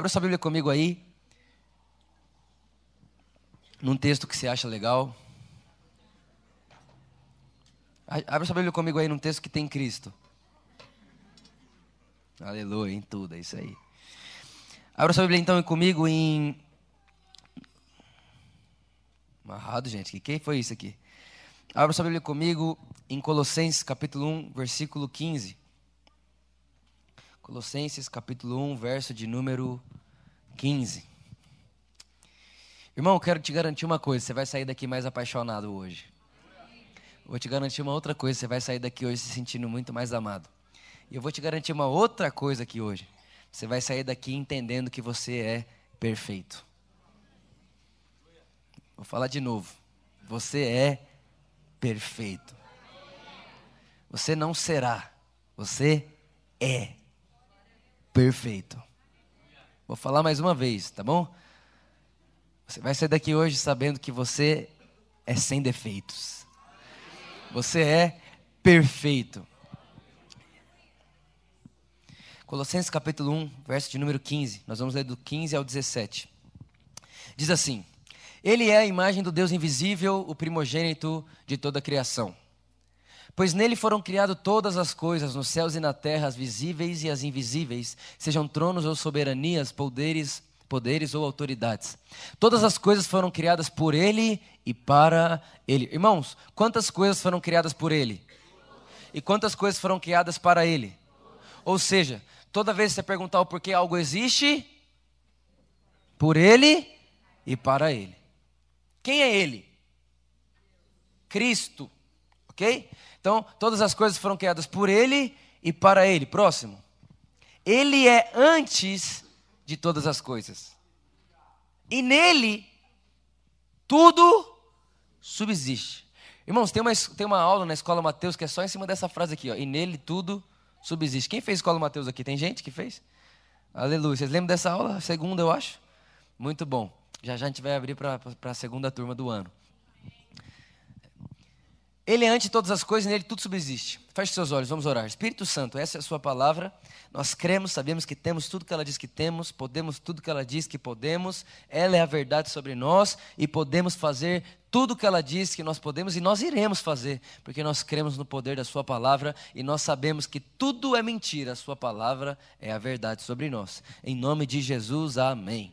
Abra sua Bíblia comigo aí. Num texto que você acha legal. Abra sua Bíblia comigo aí num texto que tem Cristo. Aleluia, em tudo, é isso aí. Abra sua Bíblia então comigo em. Amarrado, gente. Que, que foi isso aqui? Abra sua Bíblia comigo em Colossenses capítulo 1, versículo 15. Colossenses capítulo 1, verso de número 15. Irmão, quero te garantir uma coisa: você vai sair daqui mais apaixonado hoje. Vou te garantir uma outra coisa: você vai sair daqui hoje se sentindo muito mais amado. E eu vou te garantir uma outra coisa aqui hoje: você vai sair daqui entendendo que você é perfeito. Vou falar de novo: você é perfeito. Você não será, você é perfeito. Vou falar mais uma vez, tá bom? Você vai sair daqui hoje sabendo que você é sem defeitos. Você é perfeito. Colossenses capítulo 1, verso de número 15. Nós vamos ler do 15 ao 17. Diz assim: Ele é a imagem do Deus invisível, o primogênito de toda a criação. Pois nele foram criadas todas as coisas, nos céus e na terra, as visíveis e as invisíveis, sejam tronos ou soberanias, poderes, poderes ou autoridades. Todas as coisas foram criadas por ele e para ele. Irmãos, quantas coisas foram criadas por ele? E quantas coisas foram criadas para ele? Ou seja, toda vez que você perguntar o porquê algo existe, por ele e para ele. Quem é ele? Cristo. Ok? Então, todas as coisas foram criadas por Ele e para Ele. Próximo. Ele é antes de todas as coisas. E nele, tudo subsiste. Irmãos, tem uma, tem uma aula na Escola Mateus que é só em cima dessa frase aqui. Ó, e nele tudo subsiste. Quem fez Escola Mateus aqui? Tem gente que fez? Aleluia. Vocês lembram dessa aula? Segunda, eu acho. Muito bom. Já já a gente vai abrir para a segunda turma do ano. Ele é antes de todas as coisas, nele tudo subsiste. Feche seus olhos, vamos orar. Espírito Santo, essa é a sua palavra. Nós cremos, sabemos que temos tudo que ela diz que temos, podemos tudo que ela diz que podemos. Ela é a verdade sobre nós e podemos fazer tudo que ela diz que nós podemos e nós iremos fazer, porque nós cremos no poder da sua palavra e nós sabemos que tudo é mentira, a sua palavra é a verdade sobre nós. Em nome de Jesus, amém.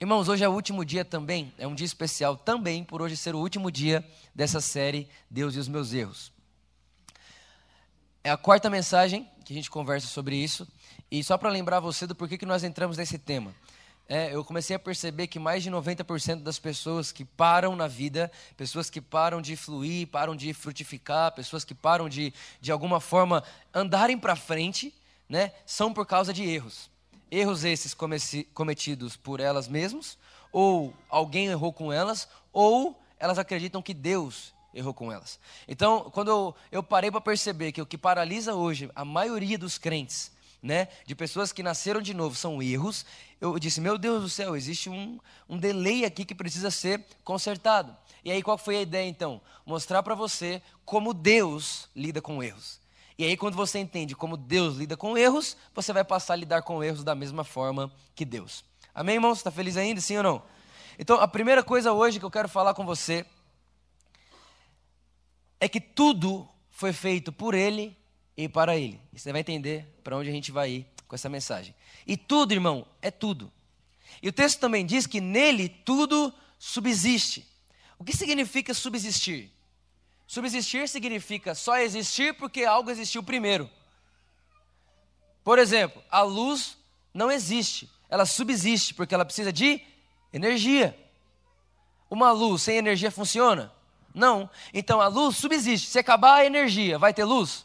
Irmãos, hoje é o último dia também, é um dia especial também por hoje ser o último dia dessa série Deus e os meus erros. É a quarta mensagem que a gente conversa sobre isso, e só para lembrar você do porquê que nós entramos nesse tema. É, eu comecei a perceber que mais de 90% das pessoas que param na vida, pessoas que param de fluir, param de frutificar, pessoas que param de, de alguma forma, andarem para frente, né, são por causa de erros. Erros esses cometidos por elas mesmas, ou alguém errou com elas, ou elas acreditam que Deus errou com elas. Então, quando eu, eu parei para perceber que o que paralisa hoje a maioria dos crentes, né, de pessoas que nasceram de novo, são erros, eu disse: Meu Deus do céu, existe um, um delay aqui que precisa ser consertado. E aí, qual foi a ideia então? Mostrar para você como Deus lida com erros. E aí, quando você entende como Deus lida com erros, você vai passar a lidar com erros da mesma forma que Deus. Amém, irmãos? Está feliz ainda, sim ou não? Então, a primeira coisa hoje que eu quero falar com você é que tudo foi feito por Ele e para Ele. E você vai entender para onde a gente vai ir com essa mensagem. E tudo, irmão, é tudo. E o texto também diz que nele tudo subsiste. O que significa subsistir? Subsistir significa só existir porque algo existiu primeiro. Por exemplo, a luz não existe, ela subsiste porque ela precisa de energia. Uma luz sem energia funciona? Não. Então a luz subsiste. Se acabar a energia, vai ter luz?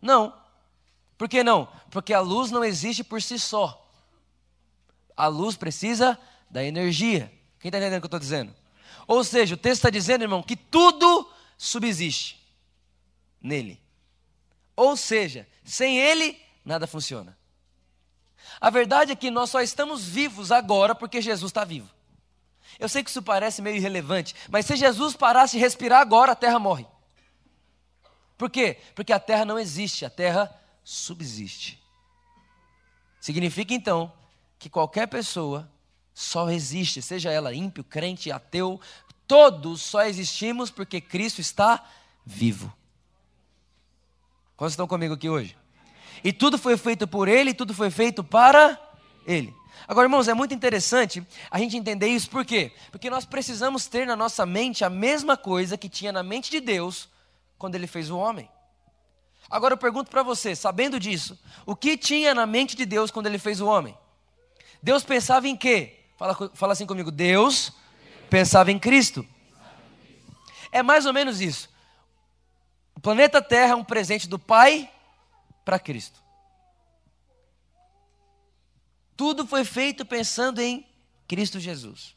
Não. Por que não? Porque a luz não existe por si só. A luz precisa da energia. Quem está entendendo o que eu estou dizendo? Ou seja, o texto está dizendo, irmão, que tudo subsiste nele. Ou seja, sem ele, nada funciona. A verdade é que nós só estamos vivos agora porque Jesus está vivo. Eu sei que isso parece meio irrelevante, mas se Jesus parasse de respirar agora, a terra morre. Por quê? Porque a terra não existe, a terra subsiste. Significa então que qualquer pessoa só existe, seja ela ímpio, crente, ateu, todos só existimos porque Cristo está vivo. Quantos estão comigo aqui hoje? E tudo foi feito por Ele, tudo foi feito para Ele. Agora, irmãos, é muito interessante a gente entender isso, por quê? Porque nós precisamos ter na nossa mente a mesma coisa que tinha na mente de Deus quando Ele fez o homem. Agora eu pergunto para você, sabendo disso, o que tinha na mente de Deus quando Ele fez o homem? Deus pensava em quê? Fala, fala assim comigo, Deus pensava em Cristo. É mais ou menos isso. O planeta Terra é um presente do Pai para Cristo. Tudo foi feito pensando em Cristo Jesus.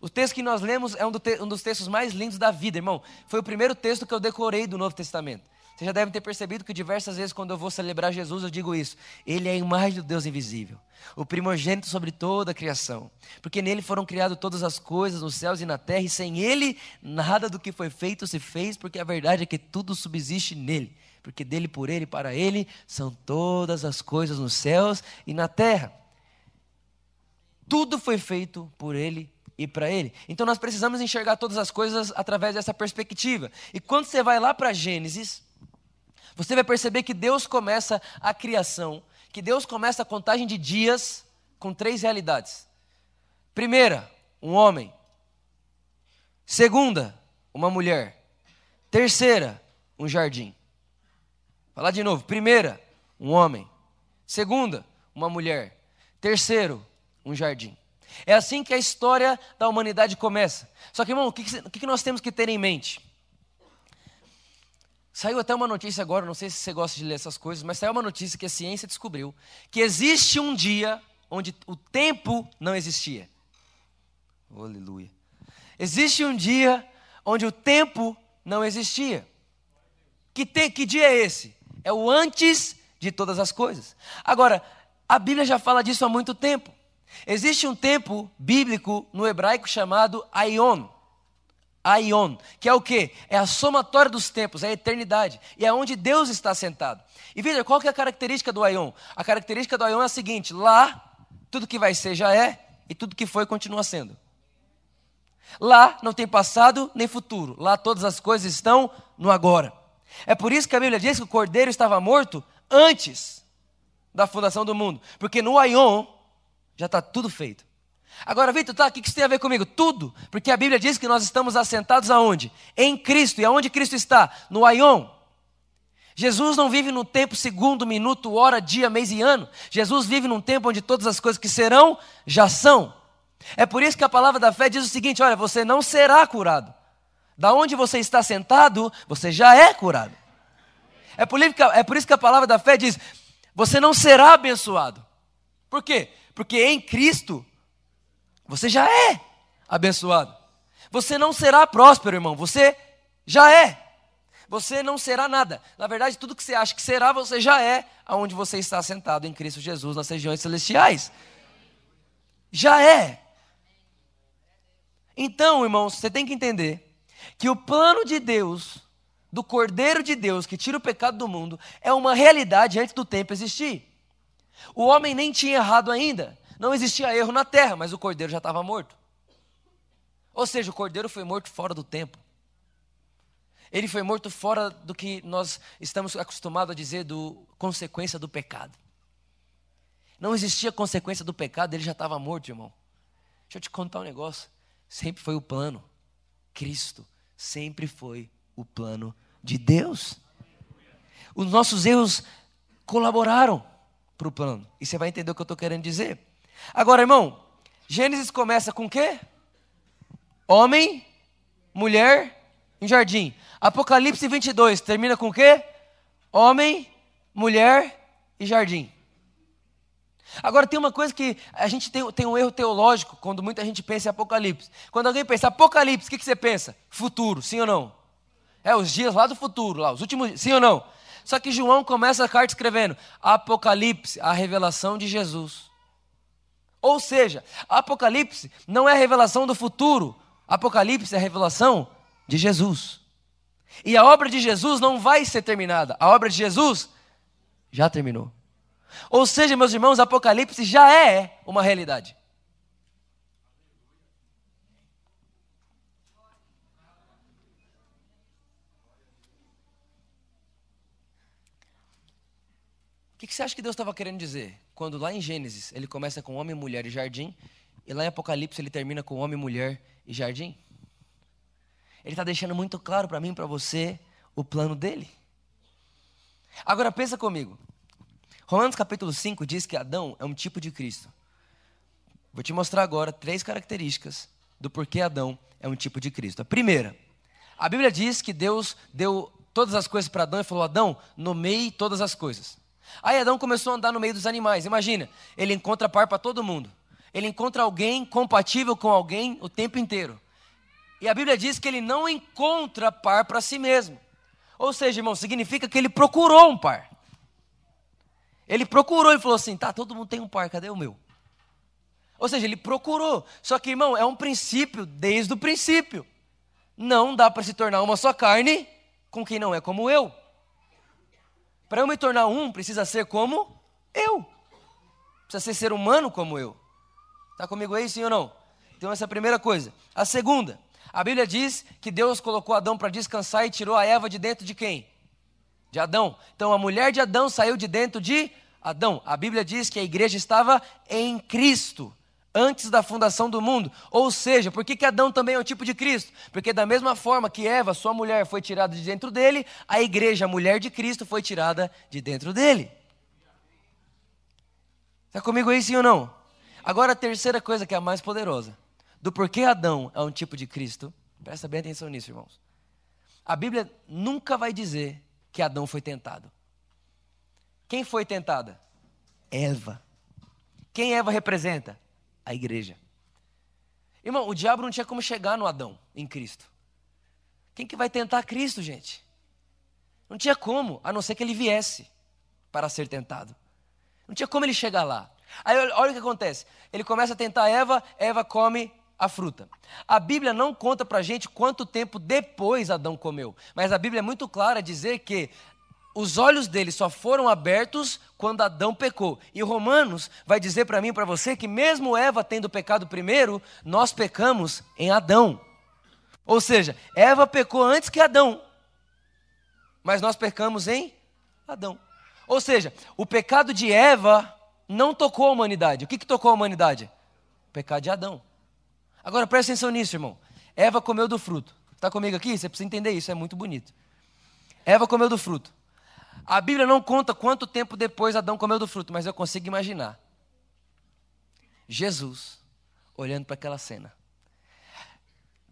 O texto que nós lemos é um, dos textos mais lindos da vida, irmão. Foi o primeiro texto que eu decorei do Novo Testamento. Você já deve ter percebido que diversas vezes, quando eu vou celebrar Jesus, eu digo isso. Ele é a imagem do Deus invisível, o primogênito sobre toda a criação. Porque nele foram criadas todas as coisas, nos céus e na terra, e sem ele, nada do que foi feito se fez, porque a verdade é que tudo subsiste nele. Porque dele, por ele, para ele, são todas as coisas nos céus e na terra. Tudo foi feito por ele e para ele. Então nós precisamos enxergar todas as coisas através dessa perspectiva. E quando você vai lá para Gênesis, você vai perceber que Deus começa a criação, que Deus começa a contagem de dias com três realidades. Primeira, um homem. Segunda, uma mulher. Terceira, um jardim. Falar de novo. Primeira, um homem. Segunda, uma mulher. Terceiro, um jardim. É assim que a história da humanidade começa. Só que, irmão, o que, que nós temos que ter em mente? Saiu até uma notícia agora, não sei se você gosta de ler essas coisas, mas saiu uma notícia que a ciência descobriu que existe um dia onde o tempo não existia. aleluia. Existe um dia onde o tempo não existia. Que, que dia é esse? É o antes de todas as coisas. Agora, a Bíblia já fala disso há muito tempo. Existe um tempo bíblico no hebraico chamado Aion. Aion, que é o que? É a somatória dos tempos, é a eternidade, e é onde Deus está sentado. E veja, qual que é a característica do Aion? A característica do Aion é a seguinte: lá, tudo que vai ser já é, e tudo que foi continua sendo. Lá não tem passado nem futuro, lá todas as coisas estão no agora. É por isso que a Bíblia diz que o cordeiro estava morto antes da fundação do mundo, porque no Aion já está tudo feito. Agora, Vitor, tá, o que isso tem a ver comigo? Tudo, porque a Bíblia diz que nós estamos assentados aonde? Em Cristo. E aonde Cristo está? No Aion. Jesus não vive no tempo segundo, minuto, hora, dia, mês e ano. Jesus vive num tempo onde todas as coisas que serão, já são. É por isso que a palavra da fé diz o seguinte: olha, você não será curado. Da onde você está sentado, você já é curado. É por, é por isso que a palavra da fé diz: você não será abençoado. Por quê? Porque em Cristo você já é abençoado. Você não será próspero, irmão. Você já é. Você não será nada. Na verdade, tudo que você acha que será, você já é aonde você está sentado em Cristo Jesus nas regiões celestiais. Já é. Então, irmãos, você tem que entender que o plano de Deus, do Cordeiro de Deus que tira o pecado do mundo, é uma realidade antes do tempo existir. O homem nem tinha errado ainda. Não existia erro na terra, mas o cordeiro já estava morto. Ou seja, o cordeiro foi morto fora do tempo. Ele foi morto fora do que nós estamos acostumados a dizer do consequência do pecado. Não existia consequência do pecado, ele já estava morto, irmão. Deixa eu te contar um negócio. Sempre foi o plano. Cristo sempre foi o plano de Deus. Os nossos erros colaboraram para o plano. E você vai entender o que eu estou querendo dizer. Agora, irmão, Gênesis começa com o quê? Homem, mulher, em jardim. Apocalipse 22 termina com o quê? Homem, mulher e jardim. Agora tem uma coisa que a gente tem, tem um erro teológico quando muita gente pensa em Apocalipse. Quando alguém pensa Apocalipse, o que, que você pensa? Futuro, sim ou não? É, os dias lá do futuro, lá, os últimos, sim ou não? Só que João começa a carta escrevendo Apocalipse, a revelação de Jesus. Ou seja, Apocalipse não é a revelação do futuro, Apocalipse é a revelação de Jesus. E a obra de Jesus não vai ser terminada, a obra de Jesus já terminou. Ou seja, meus irmãos, Apocalipse já é uma realidade. O que, você acha que Deus estava querendo dizer? Quando lá em Gênesis ele começa com homem, mulher e jardim, e lá em Apocalipse ele termina com homem, mulher e jardim? Ele está deixando muito claro para mim e para você o plano dele. Agora pensa comigo. Romanos capítulo 5 diz que Adão é um tipo de Cristo. Vou te mostrar agora três características do porquê Adão é um tipo de Cristo. A primeira, a Bíblia diz que Deus deu todas as coisas para Adão e falou: Adão, nomeie todas as coisas. Aí Adão começou a andar no meio dos animais. Imagina, ele encontra par para todo mundo. Ele encontra alguém compatível com alguém o tempo inteiro. E a Bíblia diz que ele não encontra par para si mesmo. Ou seja, irmão, significa que ele procurou um par. Ele procurou e falou assim: tá, todo mundo tem um par, cadê o meu? Ou seja, ele procurou. Só que, irmão, é um princípio desde o princípio. Não dá para se tornar uma só carne com quem não é como eu. Para eu me tornar um, precisa ser como eu. Precisa ser ser humano como eu. Está comigo aí, sim ou não? Então, essa é a primeira coisa. A segunda, a Bíblia diz que Deus colocou Adão para descansar e tirou a Eva de dentro de quem? De Adão. Então a mulher de Adão saiu de dentro de Adão. A Bíblia diz que a igreja estava em Cristo antes da fundação do mundo. Ou seja, por que, que Adão também é um tipo de Cristo? Porque da mesma forma que Eva, sua mulher, foi tirada de dentro dele, a igreja, a mulher de Cristo, foi tirada de dentro dele. Está comigo aí, sim ou não? Agora a terceira coisa que é a mais poderosa do porquê Adão é um tipo de Cristo, presta bem atenção nisso, irmãos. A Bíblia nunca vai dizer que Adão foi tentado. Quem foi tentada? Eva. Quem Eva representa? A igreja. Irmão, o diabo não tinha como chegar no Adão, em Cristo. Quem que vai tentar Cristo, gente? Não tinha como, a não ser que ele viesse para ser tentado. Não tinha como ele chegar lá. Aí olha o que acontece. Ele começa a tentar Eva, Eva come a fruta. A Bíblia não conta para gente quanto tempo depois Adão comeu, mas a Bíblia é muito clara a dizer que os olhos dele só foram abertos quando Adão pecou. E Romanos vai dizer para mim para você que mesmo Eva tendo pecado primeiro, nós pecamos em Adão. Ou seja, Eva pecou antes que Adão. Mas nós pecamos em Adão. Ou seja, o pecado de Eva não tocou a humanidade. O que, que tocou a humanidade? O pecado de Adão. Agora presta atenção nisso, irmão. Eva comeu do fruto. Está comigo aqui? Você precisa entender isso, é muito bonito. Eva comeu do fruto. A Bíblia não conta quanto tempo depois Adão comeu do fruto, mas eu consigo imaginar. Jesus olhando para aquela cena.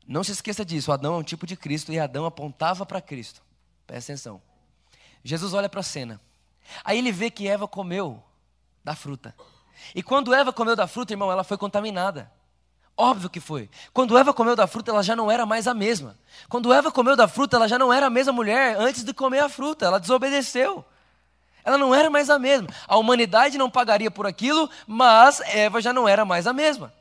Não se esqueça disso, Adão é um tipo de Cristo e Adão apontava para Cristo. Presta atenção. Jesus olha para a cena. Aí ele vê que Eva comeu da fruta. E quando Eva comeu da fruta, irmão, ela foi contaminada. Óbvio que foi. Quando Eva comeu da fruta, ela já não era mais a mesma. Quando Eva comeu da fruta, ela já não era a mesma mulher antes de comer a fruta. Ela desobedeceu. Ela não era mais a mesma. A humanidade não pagaria por aquilo, mas Eva já não era mais a mesma.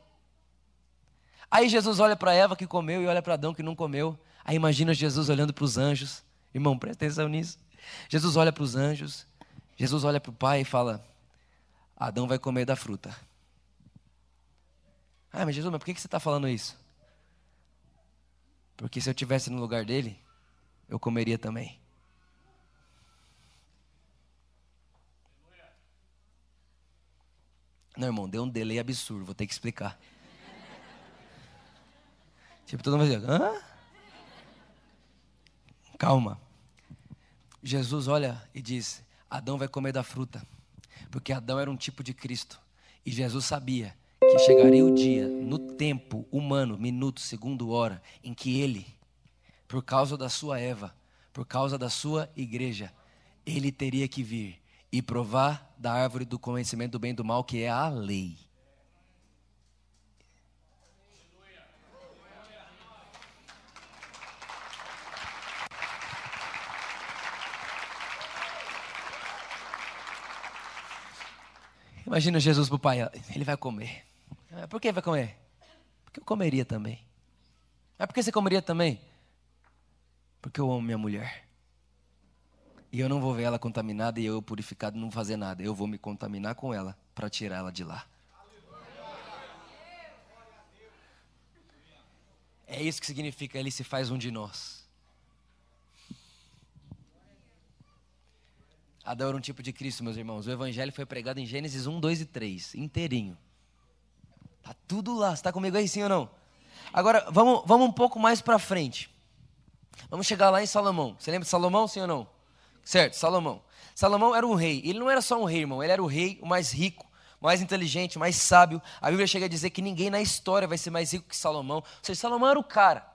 Aí Jesus olha para Eva que comeu e olha para Adão que não comeu. Aí imagina Jesus olhando para os anjos. Irmão, presta atenção nisso. Jesus olha para os anjos. Jesus olha para o pai e fala: Adão vai comer da fruta. Ah, mas Jesus, mas por que você está falando isso? Porque se eu tivesse no lugar dele, eu comeria também. Não, irmão, deu um delay absurdo, vou ter que explicar. tipo, todo mundo vai dizer, hã? Calma. Jesus olha e diz: Adão vai comer da fruta. Porque Adão era um tipo de Cristo. E Jesus sabia que chegaria o dia, no tempo humano, minuto, segundo, hora, em que ele por causa da sua Eva, por causa da sua igreja, ele teria que vir e provar da árvore do conhecimento do bem e do mal, que é a lei. Imagina Jesus para o pai, ele vai comer. Por que vai comer? Porque eu comeria também. Mas por que você comeria também? Porque eu amo minha mulher. E eu não vou ver ela contaminada e eu purificado não fazer nada. Eu vou me contaminar com ela para tirar ela de lá. É isso que significa ele se faz um de nós. Adão era um tipo de Cristo, meus irmãos. O evangelho foi pregado em Gênesis 1, 2 e 3, inteirinho. Tá tudo lá. Você está comigo aí, sim ou não? Agora, vamos, vamos um pouco mais para frente. Vamos chegar lá em Salomão. Você lembra de Salomão, sim ou não? Certo, Salomão. Salomão era um rei. Ele não era só um rei, irmão. Ele era o rei, o mais rico, mais inteligente, mais sábio. A Bíblia chega a dizer que ninguém na história vai ser mais rico que Salomão. Ou seja, Salomão era o cara.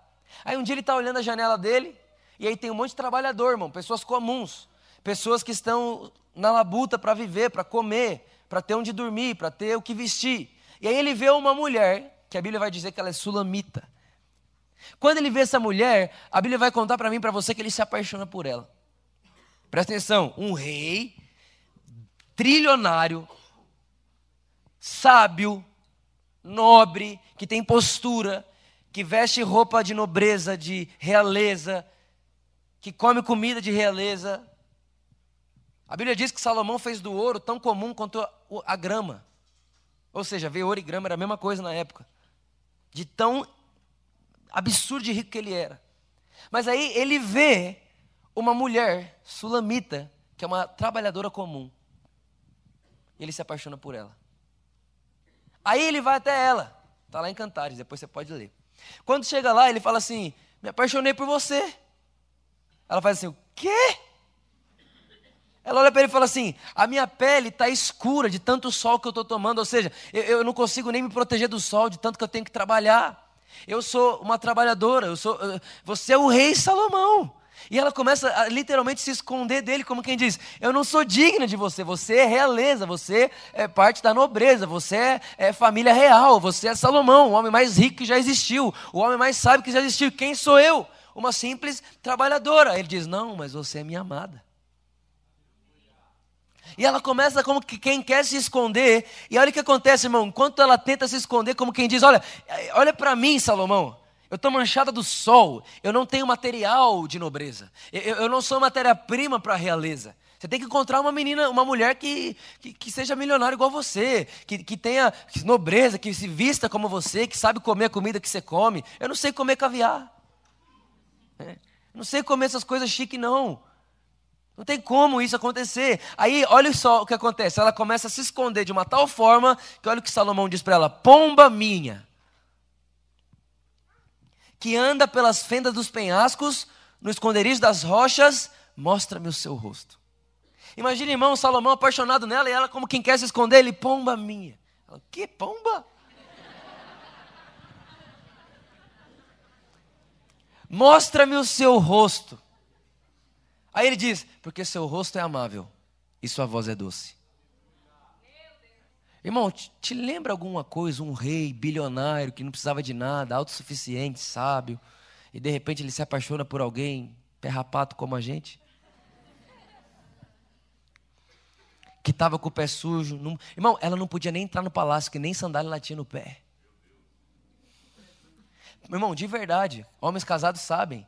Aí um dia ele está olhando a janela dele, e aí tem um monte de trabalhador, irmão, pessoas comuns, pessoas que estão na labuta para viver, para comer, para ter onde dormir, para ter o que vestir. E aí ele vê uma mulher, que a Bíblia vai dizer que ela é sulamita. Quando ele vê essa mulher, a Bíblia vai contar para mim, para você, que ele se apaixona por ela. Presta atenção, um rei trilionário, sábio, nobre, que tem postura, que veste roupa de nobreza, de realeza, que come comida de realeza. A Bíblia diz que Salomão fez do ouro tão comum quanto a, grama. Ou seja, ver ouro e grama era a mesma coisa na época. De tão absurdo de rico que ele era. Mas aí ele vê uma mulher sulamita, que é uma trabalhadora comum. E ele se apaixona por ela. Aí ele vai até ela. Está lá em Cantares, depois você pode ler. Quando chega lá, ele fala assim: Me apaixonei por você. Ela faz assim: O quê? Ela olha para ele e fala assim: A minha pele está escura de tanto sol que eu estou tomando. Ou seja, eu, eu não consigo nem me proteger do sol de tanto que eu tenho que trabalhar. Eu sou uma trabalhadora. Eu sou, você é o rei Salomão. E ela começa a literalmente se esconder dele, como quem diz: Eu não sou digna de você, você é realeza, você é parte da nobreza, você é, é família real, você é Salomão, o homem mais rico que já existiu, o homem mais sábio que já existiu. Quem sou eu? Uma simples trabalhadora. Ele diz: Não, mas você é minha amada. E ela começa como que quem quer se esconder. E olha o que acontece, irmão. Enquanto ela tenta se esconder, como quem diz: Olha, olha para mim, Salomão. Eu estou manchada do sol. Eu não tenho material de nobreza. Eu, eu não sou matéria-prima para a realeza. Você tem que encontrar uma menina, uma mulher que, que, que seja milionária igual você, que, que tenha nobreza, que se vista como você, que sabe comer a comida que você come. Eu não sei comer caviar. É. Eu não sei comer essas coisas chiques, não. Não tem como isso acontecer. Aí, olha só o que acontece. Ela começa a se esconder de uma tal forma que olha o que Salomão diz para ela: pomba minha que anda pelas fendas dos penhascos, no esconderijo das rochas, mostra-me o seu rosto. Imagina, irmão, Salomão apaixonado nela e ela, como quem quer se esconder, ele, pomba minha. Ela, que pomba? Mostra-me o seu rosto. Aí ele diz: Porque seu rosto é amável e sua voz é doce. Irmão, te, te lembra alguma coisa, um rei bilionário que não precisava de nada, autossuficiente, sábio, e de repente ele se apaixona por alguém perrapato como a gente? Que estava com o pé sujo. Não... Irmão, ela não podia nem entrar no palácio, que nem sandália ela tinha no pé. Irmão, de verdade, homens casados sabem,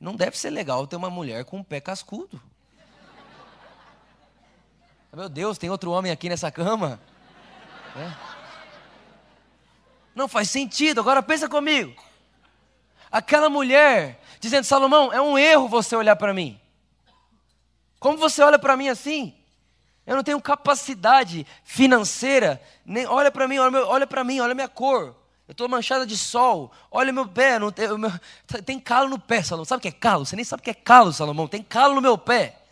não deve ser legal ter uma mulher com o pé cascudo. Meu Deus, tem outro homem aqui nessa cama? É. Não faz sentido. Agora pensa comigo. Aquela mulher dizendo: Salomão, é um erro você olhar para mim. Como você olha para mim assim? Eu não tenho capacidade financeira. Nem olha para mim, olha, olha para mim, olha minha cor. Eu estou manchada de sol. Olha meu pé. Não tem, meu, tem calo no pé, Salomão. Sabe o que é calo? Você nem sabe o que é calo, Salomão. Tem calo no meu pé.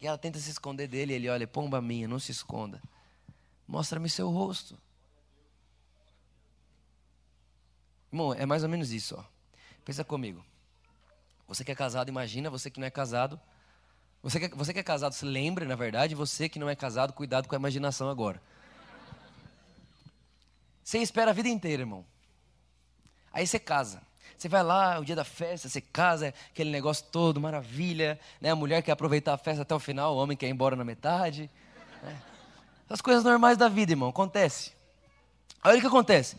E ela tenta se esconder dele, e ele olha, pomba minha, não se esconda. Mostra-me seu rosto. Irmão, é mais ou menos isso, ó. Pensa comigo. Você que é casado, imagina, você que não é casado. Você que, é, você que é casado, se lembre, na verdade, você que não é casado, cuidado com a imaginação agora. Você espera a vida inteira, irmão. Aí você casa. Você vai lá, o dia da festa, você casa, aquele negócio todo, maravilha. Né? A mulher quer aproveitar a festa até o final, o homem quer ir embora na metade. Né? As coisas normais da vida, irmão, acontece. Aí o que acontece?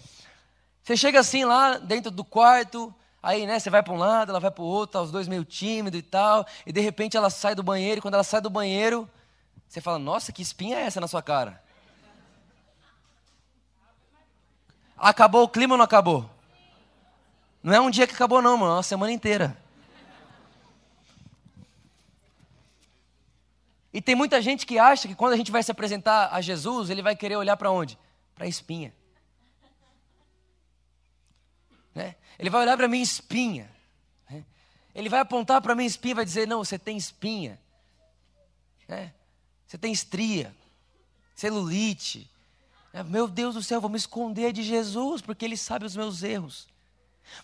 Você chega assim lá dentro do quarto, aí né, você vai para um lado, ela vai para o outro, tá os dois meio tímidos e tal, e de repente ela sai do banheiro, e quando ela sai do banheiro, você fala, nossa, que espinha é essa na sua cara? Acabou o clima ou não acabou? Não é um dia que acabou não, mano, é uma semana inteira. E tem muita gente que acha que quando a gente vai se apresentar a Jesus, ele vai querer olhar para onde? Para a espinha. Né? Ele vai olhar para mim espinha. Né? Ele vai apontar para mim espinha e vai dizer: Não, você tem espinha. Né? Você tem estria, celulite. Né? Meu Deus do céu, vou me esconder de Jesus porque Ele sabe os meus erros.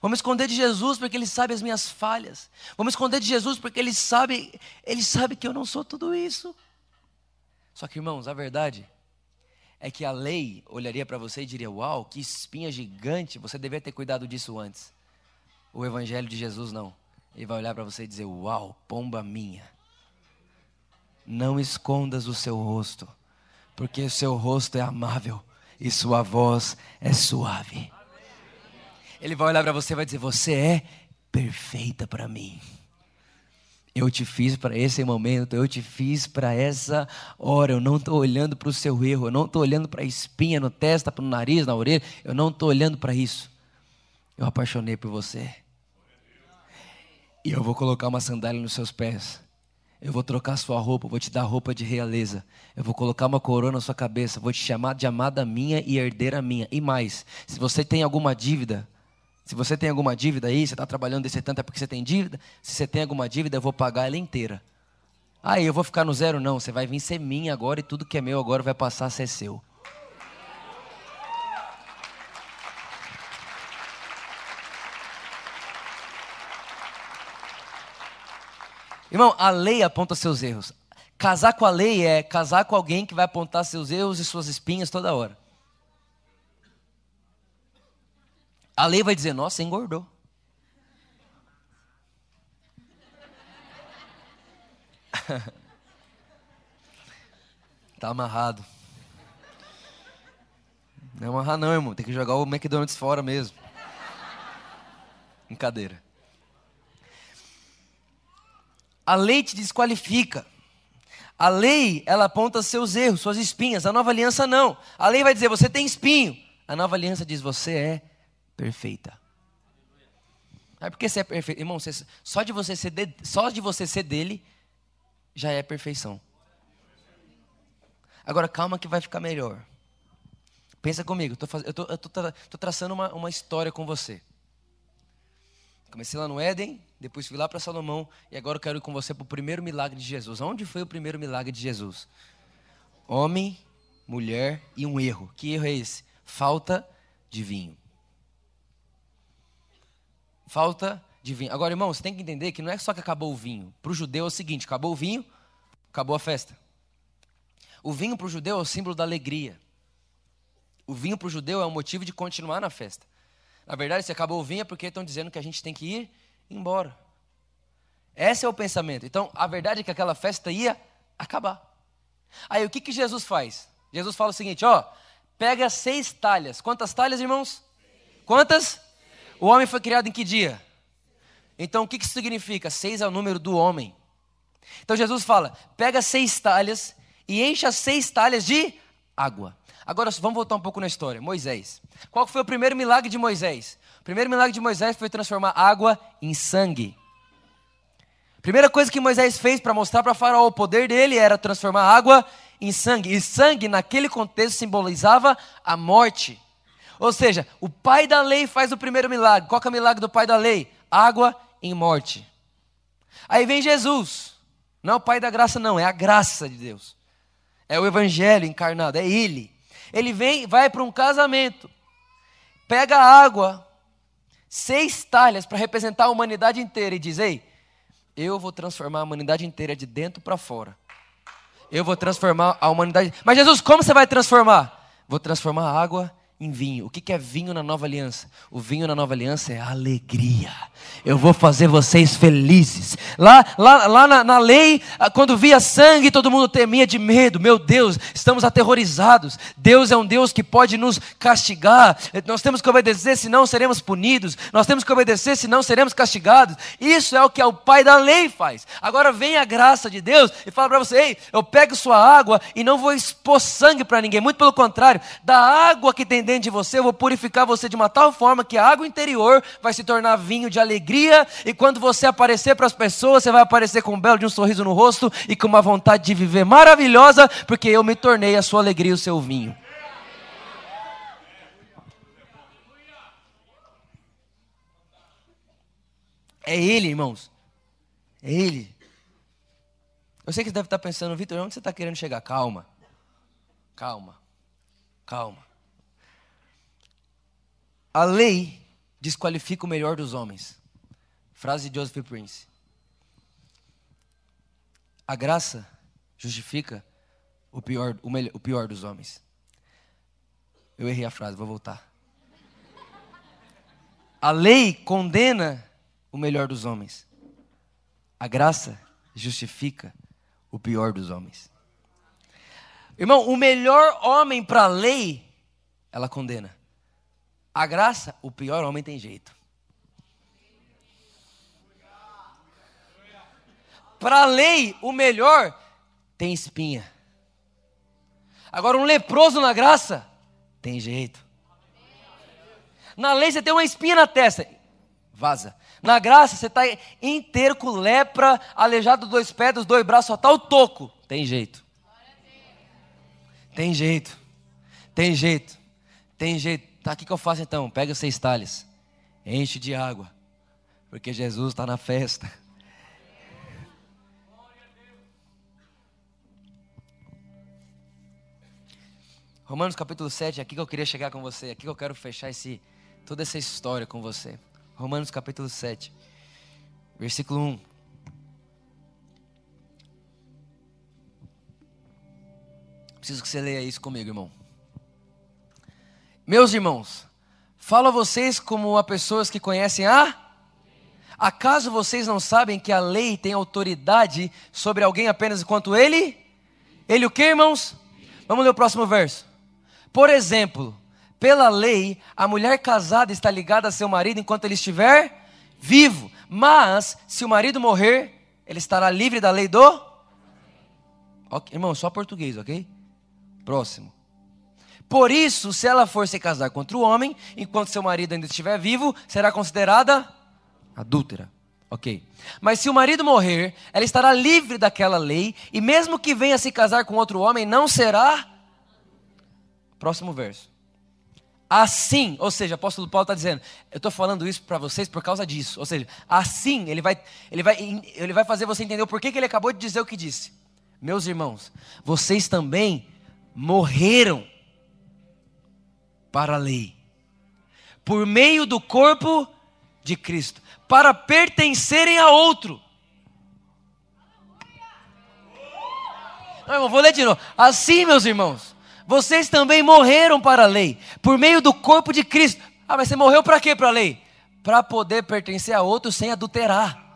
Vou me esconder de Jesus porque Ele sabe as minhas falhas. Vou me esconder de Jesus porque Ele sabe, Ele sabe que eu não sou tudo isso. Só que, irmãos, a verdade é que a lei olharia para você e diria: Uau, que espinha gigante, você devia ter cuidado disso antes. O Evangelho de Jesus não. Ele vai olhar para você e dizer: Uau, pomba minha. Não escondas o seu rosto, porque seu rosto é amável e sua voz é suave. Ele vai olhar para você e vai dizer: Você é perfeita para mim. Eu te fiz para esse momento, eu te fiz para essa hora. Eu não estou olhando para o seu erro, eu não estou olhando para a espinha no testa, para o nariz, na orelha. Eu não estou olhando para isso. Eu apaixonei por você. E eu vou colocar uma sandália nos seus pés. Eu vou trocar sua roupa, vou te dar roupa de realeza. Eu vou colocar uma coroa na sua cabeça, vou te chamar de amada minha e herdeira minha. E mais, se você tem alguma dívida, se você tem alguma dívida aí, você está trabalhando desse tanto é porque você tem dívida. Se você tem alguma dívida, eu vou pagar ela inteira. Aí eu vou ficar no zero, não. Você vai vir ser minha agora e tudo que é meu agora vai passar a ser seu. Irmão, a lei aponta seus erros. Casar com a lei é casar com alguém que vai apontar seus erros e suas espinhas toda hora. A lei vai dizer: nossa, engordou. tá amarrado. Não é amarrar, não, irmão. Tem que jogar o McDonald's fora mesmo. Brincadeira. A lei te desqualifica. A lei, ela aponta seus erros, suas espinhas. A nova aliança não. A lei vai dizer: você tem espinho. A nova aliança diz: você é perfeita. É porque você é perfeito. Irmão, você, só, de você ser de, só de você ser dele, já é perfeição. Agora, calma que vai ficar melhor. Pensa comigo, eu tô traçando uma, uma história com você. Comecei lá no Éden, depois fui lá para Salomão, e agora eu quero ir com você para o primeiro milagre de Jesus. Onde foi o primeiro milagre de Jesus? Homem, mulher e um erro. Que erro é esse? Falta de vinho. Falta de vinho. Agora, irmão, você tem que entender que não é só que acabou o vinho. Para o judeu é o seguinte: acabou o vinho, acabou a festa. O vinho para o judeu é o símbolo da alegria. O vinho para o judeu é o motivo de continuar na festa. Na verdade, se acabou o vinho é porque estão dizendo que a gente tem que ir embora. Esse é o pensamento. Então, a verdade é que aquela festa ia acabar. Aí, o que, que Jesus faz? Jesus fala o seguinte: ó, pega seis talhas. Quantas talhas, irmãos? Quantas? O homem foi criado em que dia? Então o que isso significa? Seis é o número do homem. Então Jesus fala: pega seis talhas e encha seis talhas de água. Agora vamos voltar um pouco na história. Moisés. Qual foi o primeiro milagre de Moisés? Primeiro milagre de Moisés foi transformar água em sangue. Primeira coisa que Moisés fez para mostrar para Faraó o poder dele era transformar água em sangue. E sangue, naquele contexto, simbolizava a morte. Ou seja, o pai da lei faz o primeiro milagre. Qual é o milagre do pai da lei? Água em morte. Aí vem Jesus. Não é o pai da graça, não, é a graça de Deus. É o evangelho encarnado, é ele. Ele vem, vai para um casamento, pega água seis talhas para representar a humanidade inteira e diz: Ei, eu vou transformar a humanidade inteira de dentro para fora. Eu vou transformar a humanidade. Mas Jesus, como você vai transformar? Vou transformar a água em vinho. O que é vinho na nova aliança? O vinho na nova aliança é alegria. Eu vou fazer vocês felizes. Lá, lá, lá na, na, lei, ah, quando via sangue, todo mundo temia de medo. Meu Deus, estamos aterrorizados. Deus é um Deus que pode nos castigar. Nós temos que obedecer, senão seremos punidos. Nós temos que obedecer, senão seremos castigados. Isso é o que o pai da lei faz. Agora vem a graça de Deus e fala para você: Ei, eu pego sua água e não vou expor sangue para ninguém. Muito pelo contrário, da água que tem dentro de você, eu vou purificar você de uma tal forma que a água interior vai se tornar vinho de alegria, e quando você aparecer para as pessoas, você vai aparecer com um belo de um sorriso no rosto e com uma vontade de viver maravilhosa, porque eu me tornei a sua alegria e o seu vinho. É Ele, irmãos. É Ele. Eu sei que você deve estar pensando, Vitor, onde você está querendo chegar? Calma. Calma. Calma. A lei desqualifica o melhor dos homens. Frase de Joseph Prince. A graça justifica o pior, o, melhor, o pior dos homens. Eu errei a frase, vou voltar. A lei condena o melhor dos homens. A graça justifica o pior dos homens. Irmão, o melhor homem para a lei, ela condena. A graça, o pior homem tem jeito. Para a lei, o melhor tem espinha. Agora, um leproso na graça tem jeito. Na lei, você tem uma espinha na testa, vaza. Na graça, você está inteiro com lepra, aleijado dois pés, dos dois braços, só está o toco. Tem jeito. Tem jeito. Tem jeito. Tem jeito. Tá, o que, que eu faço então? Pega seis talhas, enche de água, porque Jesus está na festa. Romanos capítulo 7, é aqui que eu queria chegar com você, é aqui que eu quero fechar esse, toda essa história com você. Romanos capítulo 7, versículo 1. Preciso que você leia isso comigo, irmão. Meus irmãos, falo a vocês como a pessoas que conhecem a. Acaso vocês não sabem que a lei tem autoridade sobre alguém apenas enquanto ele? Ele o que, irmãos? Vamos ler o próximo verso. Por exemplo, pela lei, a mulher casada está ligada a seu marido enquanto ele estiver vivo. Mas, se o marido morrer, ele estará livre da lei do. Okay, irmão, só português, ok? Próximo. Por isso, se ela for se casar contra o homem, enquanto seu marido ainda estiver vivo, será considerada adúltera. Ok. Mas se o marido morrer, ela estará livre daquela lei, e mesmo que venha se casar com outro homem, não será. Próximo verso. Assim, ou seja, o apóstolo Paulo está dizendo, eu estou falando isso para vocês por causa disso. Ou seja, assim ele vai, ele vai, ele vai fazer você entender o porquê que ele acabou de dizer o que disse. Meus irmãos, vocês também morreram para a lei, por meio do corpo de Cristo, para pertencerem a outro. Não, irmão, vou ler de novo. Assim, meus irmãos, vocês também morreram para a lei, por meio do corpo de Cristo. Ah, mas você morreu para quê para a lei? Para poder pertencer a outro sem adulterar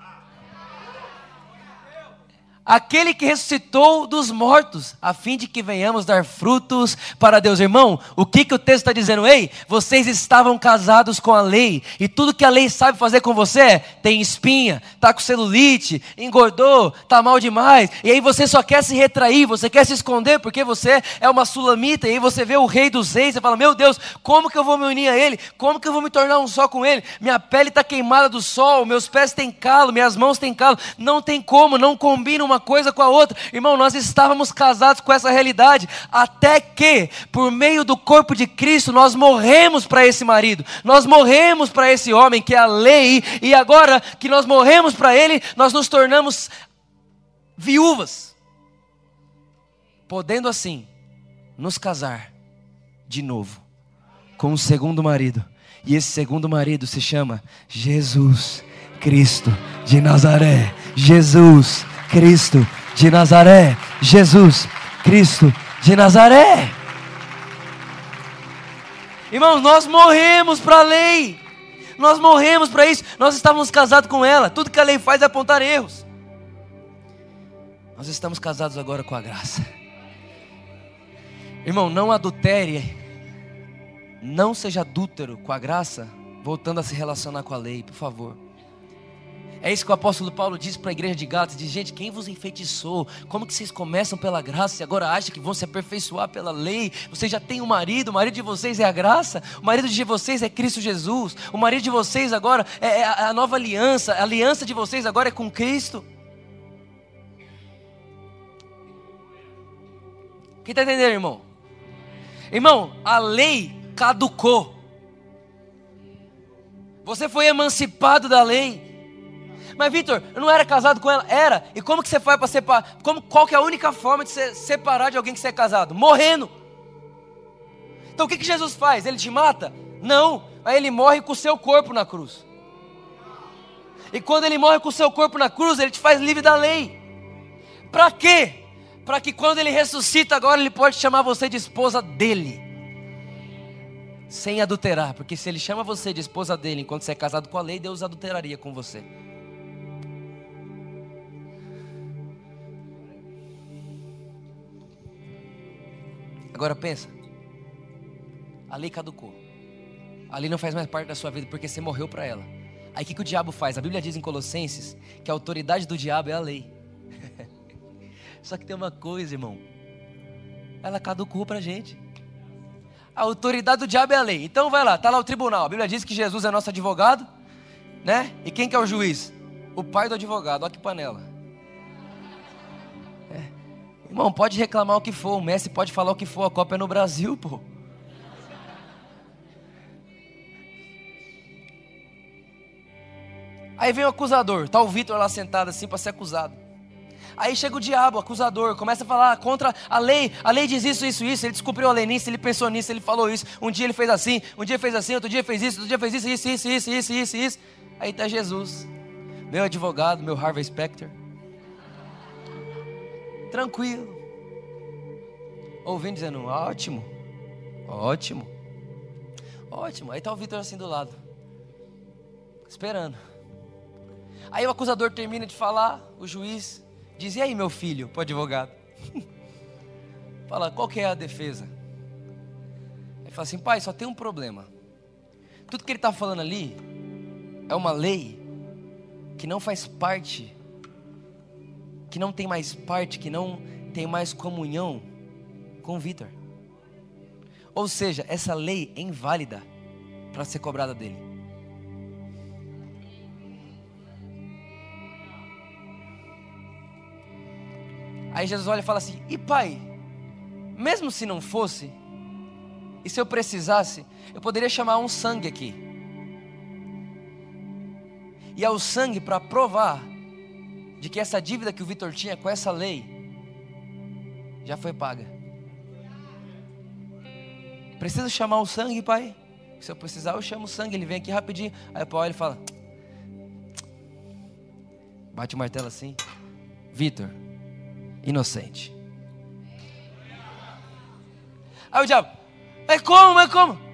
aquele que ressuscitou dos mortos, a fim de que venhamos dar frutos para Deus. Irmão, o que, que o texto está dizendo? Ei, vocês estavam casados com a lei, e tudo que a lei sabe fazer com você é, tem espinha, está com celulite, engordou, está mal demais, e aí você só quer se retrair, você quer se esconder porque você é uma sulamita, e aí você vê o rei dos reis, e fala: Meu Deus, como que eu vou me unir a ele? Como que eu vou me tornar um só com ele? Minha pele está queimada do sol, meus pés têm calo, minhas mãos têm calo, não tem como, não combina coisa com a outra. Irmão, nós estávamos casados com essa realidade, até que, por meio do corpo de Cristo, nós morremos para esse marido, nós morremos para esse homem que é a lei, e agora que nós morremos para ele, nós nos tornamos viúvas, podendo assim nos casar de novo com o segundo marido E esse segundo marido se chama Jesus Cristo de Nazaré. Jesus Cristo de Nazaré. Jesus Cristo de Nazaré. Irmãos, nós morremos para a lei. Nós morremos para isso. Nós estávamos casados com ela. Tudo que a lei faz é apontar erros. Nós estamos casados agora com a graça. Irmão, não adultere. Não seja adúltero com a graça, voltando a se relacionar com a lei, por favor. É isso que o apóstolo Paulo diz para a igreja de Gatos: diz, gente, quem vos enfeitiçou? Como que vocês começam pela graça e agora acham que vão se aperfeiçoar pela lei? Vocês já têm um marido, o marido de vocês é a graça, o marido de vocês é Cristo Jesus, o marido de vocês agora é, é a nova aliança, a aliança de vocês agora é com Cristo. Quem está entendendo, irmão? Irmão, a lei caducou. Você foi emancipado da lei. Mas Vitor, eu não era casado com ela? Era. E como que você faz para separar? Como, qual que é a única forma de você separar de alguém que você é casado? Morrendo. Então o que, que Jesus faz? Ele te mata? Não. Aí ele morre com o seu corpo na cruz. E quando ele morre com o seu corpo na cruz, ele te faz livre da lei. Para quê? Para que quando ele ressuscita agora ele pode chamar você de esposa dele. Sem adulterar, porque se ele chama você de esposa dele enquanto você é casado com a lei, Deus adulteraria com você. Agora pensa. A lei caducou. A lei não faz mais parte da sua vida porque você morreu para ela. Aí o que, que o diabo faz? A Bíblia diz em Colossenses que a autoridade do diabo é a lei. Só que tem uma coisa, irmão. Ela caducou para gente. A autoridade do diabo é a lei. Então vai lá, tá lá o tribunal. A Bíblia diz que Jesus é nosso advogado, né? E quem que é o juiz? O pai do advogado. Olha que panela. Irmão, pode reclamar o que for, o Messi pode falar o que for, a Copa é no Brasil, pô. Aí vem o acusador, tá o Vitor lá sentado assim para ser acusado. Aí chega o diabo, o acusador, começa a falar contra a lei. A lei diz isso, isso, isso. Ele descobriu a lei nisso, ele pensou nisso, ele falou isso. Um dia ele fez assim, um dia fez assim, outro dia fez isso, outro dia fez isso, isso, isso, isso, isso, isso, isso. Aí está Jesus, meu advogado, meu Harvey Specter tranquilo. Ouvindo dizendo, ótimo, ótimo, ótimo. Aí está o Vitor assim do lado, esperando. Aí o acusador termina de falar, o juiz diz: E aí, meu filho, para o advogado? fala: Qual que é a defesa? Ele fala assim: Pai, só tem um problema. Tudo que ele está falando ali é uma lei que não faz parte que não tem mais parte, que não tem mais comunhão com Vitor. Ou seja, essa lei é inválida para ser cobrada dele. Aí Jesus olha e fala assim: E pai, mesmo se não fosse, e se eu precisasse, eu poderia chamar um sangue aqui. E é o sangue para provar de que essa dívida que o Vitor tinha com essa lei já foi paga. Precisa chamar o sangue, pai? Se eu precisar, eu chamo o sangue. Ele vem aqui rapidinho. Aí o pai ele fala: Bate o martelo assim. Vitor, inocente. Aí o diabo: É como? É como?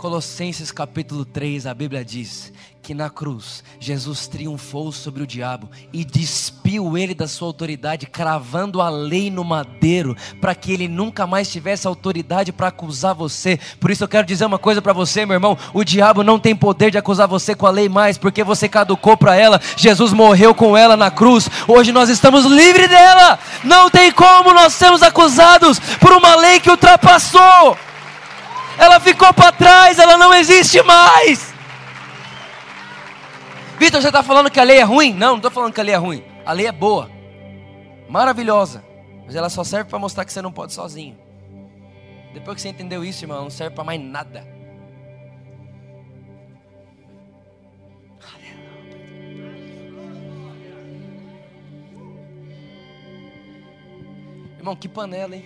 Colossenses capítulo 3, a Bíblia diz que na cruz Jesus triunfou sobre o diabo e despiu ele da sua autoridade, cravando a lei no madeiro, para que ele nunca mais tivesse autoridade para acusar você. Por isso eu quero dizer uma coisa para você, meu irmão: o diabo não tem poder de acusar você com a lei mais, porque você caducou para ela. Jesus morreu com ela na cruz. Hoje nós estamos livres dela. Não tem como nós sermos acusados por uma lei que ultrapassou. Ela ficou para trás, ela não existe mais. Vitor, você está falando que a lei é ruim? Não, não estou falando que a lei é ruim. A lei é boa, maravilhosa, mas ela só serve para mostrar que você não pode sozinho. Depois que você entendeu isso, irmão, não serve para mais nada. Irmão, que panela, hein?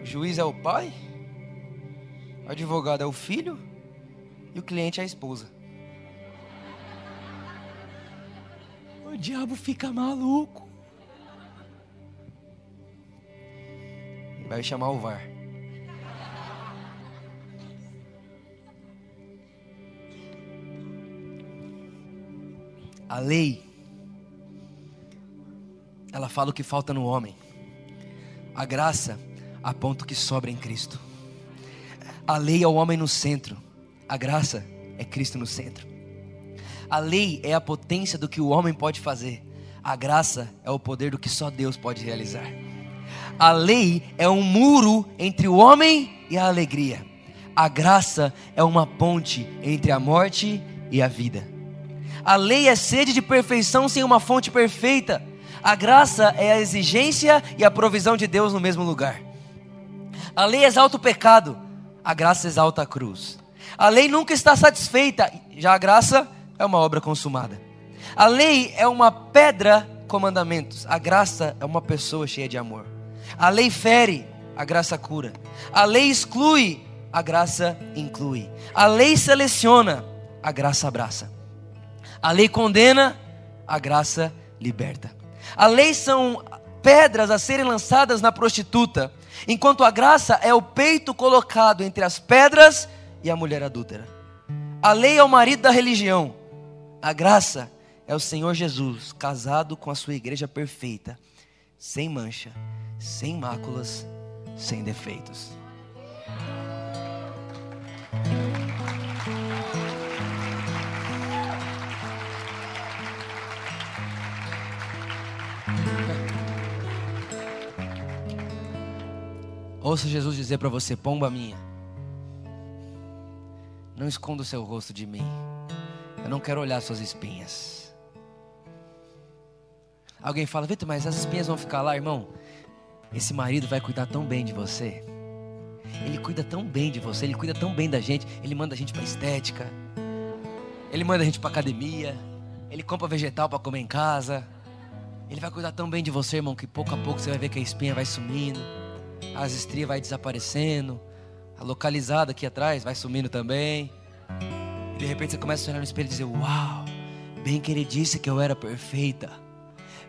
O juiz é o pai, o advogado é o filho e o cliente é a esposa. O diabo fica maluco. Vai chamar o VAR. A lei, ela fala o que falta no homem. A graça aponta o que sobra em Cristo. A lei é o homem no centro, a graça é Cristo no centro. A lei é a potência do que o homem pode fazer, a graça é o poder do que só Deus pode realizar. A lei é um muro entre o homem e a alegria, a graça é uma ponte entre a morte e a vida. A lei é sede de perfeição sem uma fonte perfeita. A graça é a exigência e a provisão de Deus no mesmo lugar. A lei exalta o pecado, a graça exalta a cruz. A lei nunca está satisfeita, já a graça é uma obra consumada. A lei é uma pedra com mandamentos, a graça é uma pessoa cheia de amor. A lei fere, a graça cura. A lei exclui, a graça inclui. A lei seleciona, a graça abraça. A lei condena, a graça liberta. A lei são pedras a serem lançadas na prostituta, enquanto a graça é o peito colocado entre as pedras e a mulher adúltera. A lei é o marido da religião, a graça é o Senhor Jesus, casado com a sua igreja perfeita, sem mancha, sem máculas, sem defeitos. Ouça Jesus dizer para você: pomba minha, não esconda o seu rosto de mim, eu não quero olhar suas espinhas. Alguém fala, Vitor, mas as espinhas vão ficar lá, irmão. Esse marido vai cuidar tão bem de você. Ele cuida tão bem de você, ele cuida tão bem da gente. Ele manda a gente para estética. Ele manda a gente para academia. Ele compra vegetal para comer em casa. Ele vai cuidar tão bem de você, irmão, que pouco a pouco você vai ver que a espinha vai sumindo as estrias vai desaparecendo, a localizada aqui atrás vai sumindo também. E de repente você começa a olhar no espelho e dizer: Uau, bem que ele disse que eu era perfeita.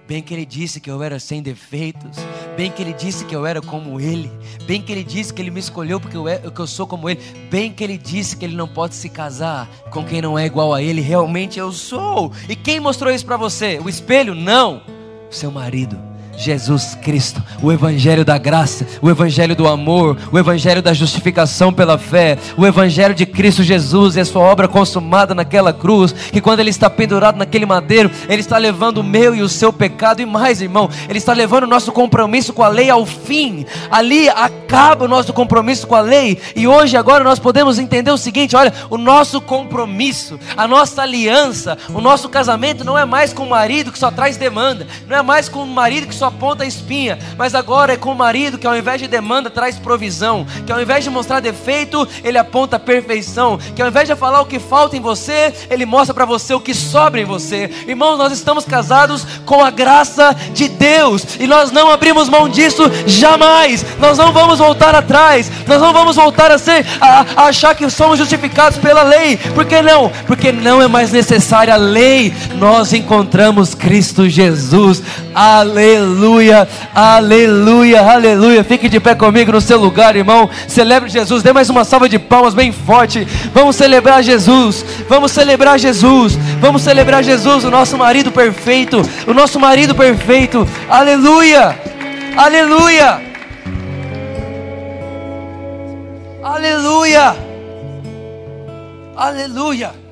Bem que ele disse que eu era sem defeitos. Bem que ele disse que eu era como ele. Bem que ele disse que ele me escolheu porque eu, é, que eu sou como ele. Bem que ele disse que ele não pode se casar com quem não é igual a ele. Realmente eu sou. E quem mostrou isso para você? O espelho? Não. Seu marido Jesus Cristo, o Evangelho da graça, o Evangelho do amor, o Evangelho da justificação pela fé, o Evangelho de Cristo Jesus e a sua obra consumada naquela cruz, que quando Ele está pendurado naquele madeiro, Ele está levando o meu e o seu pecado e mais, irmão, Ele está levando o nosso compromisso com a lei ao fim, ali acaba o nosso compromisso com a lei, e hoje, agora, nós podemos entender o seguinte: olha, o nosso compromisso, a nossa aliança, o nosso casamento não é mais com o marido que só traz demanda, não é mais com o marido que só só aponta a espinha, mas agora é com o marido que ao invés de demanda traz provisão, que ao invés de mostrar defeito, ele aponta perfeição, que ao invés de falar o que falta em você, ele mostra para você o que sobra em você. Irmãos, nós estamos casados com a graça de Deus e nós não abrimos mão disso jamais. Nós não vamos voltar atrás. Nós não vamos voltar a ser a, a achar que somos justificados pela lei. Por que não? Porque não é mais necessária a lei. Nós encontramos Cristo Jesus. Aleluia aleluia, aleluia, aleluia. Fique de pé comigo no seu lugar, irmão. Celebre Jesus. Dê mais uma salva de palmas bem forte. Vamos celebrar Jesus. Vamos celebrar Jesus. Vamos celebrar Jesus, o nosso marido perfeito. O nosso marido perfeito. Aleluia, aleluia, aleluia, aleluia.